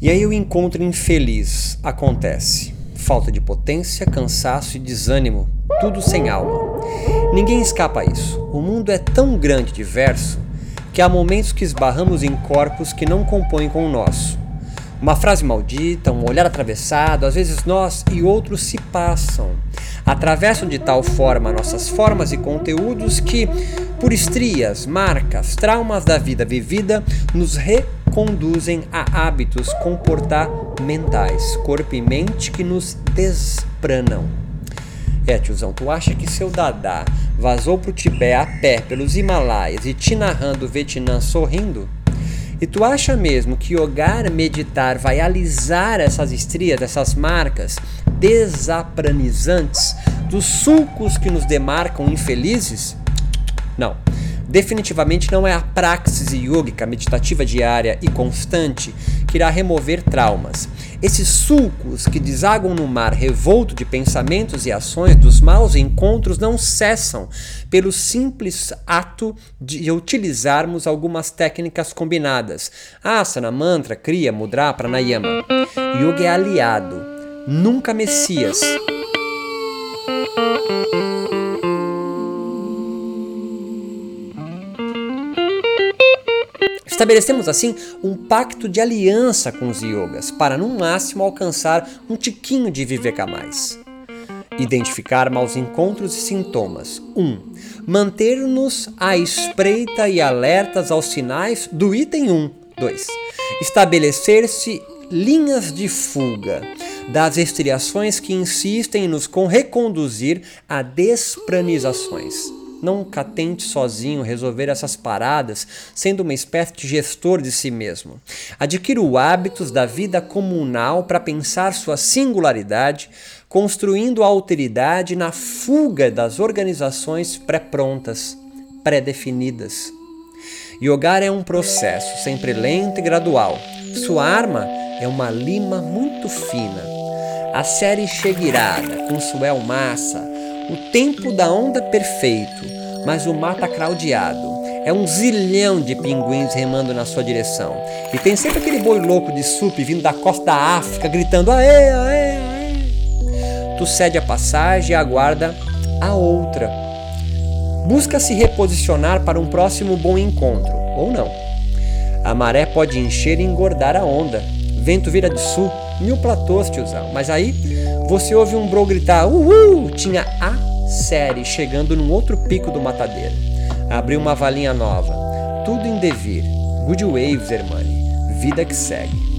E aí o encontro infeliz acontece. Falta de potência, cansaço e desânimo, tudo sem alma. Ninguém escapa a isso. O mundo é tão grande e diverso que há momentos que esbarramos em corpos que não compõem com o nosso. Uma frase maldita, um olhar atravessado, às vezes nós e outros se passam. Atravessam de tal forma nossas formas e conteúdos que, por estrias, marcas, traumas da vida vivida, nos reconduzem a hábitos comportamentais, corpo e mente que nos despranam. É, tiozão, tu acha que seu Dadá vazou pro Tibete a pé pelos Himalaias e te narrando o Vietnã sorrindo? E tu acha mesmo que yogar, meditar vai alisar essas estrias, essas marcas desapranizantes dos sulcos que nos demarcam infelizes? Não. Definitivamente não é a praxis yógica meditativa diária e constante que irá remover traumas. Esses sulcos que desagam no mar revolto de pensamentos e ações dos maus encontros não cessam pelo simples ato de utilizarmos algumas técnicas combinadas. Asana, mantra, kriya, mudra, pranayama. Yoga é aliado, nunca messias. Estabelecemos assim um pacto de aliança com os yogas para no máximo alcançar um tiquinho de viver mais. Identificar maus encontros e sintomas. 1. Um, Manter-nos à espreita e alertas aos sinais do item 1. 2. Estabelecer-se linhas de fuga das estriações que insistem em nos reconduzir a despranizações. Nunca tente sozinho resolver essas paradas, sendo uma espécie de gestor de si mesmo. Adquira o hábitos da vida comunal para pensar sua singularidade, construindo a alteridade na fuga das organizações pré-prontas, pré-definidas. Yogar é um processo sempre lento e gradual. Sua arma é uma lima muito fina. A série Cheguirada, com Suel Massa, o tempo da onda perfeito, mas o mar tá craudiado. É um zilhão de pinguins remando na sua direção. E tem sempre aquele boi louco de sup vindo da costa da África gritando aê, aê, aê. Tu cede a passagem e aguarda a outra. Busca se reposicionar para um próximo bom encontro, ou não. A maré pode encher e engordar a onda. Vento vira de sul, mil platôs, tiozão. Mas aí você ouve um bro gritar: Uhul! Tinha a série chegando num outro pico do matadeiro. Abriu uma valinha nova. Tudo em devir. Good waves, hermane. Vida que segue.